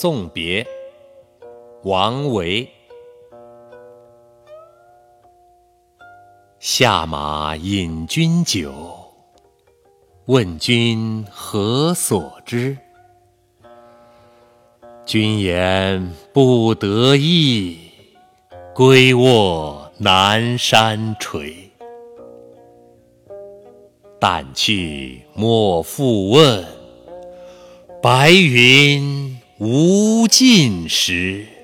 送别，王维。下马饮君酒，问君何所之？君言不得意，归卧南山陲。但去莫复问，白云无尽时。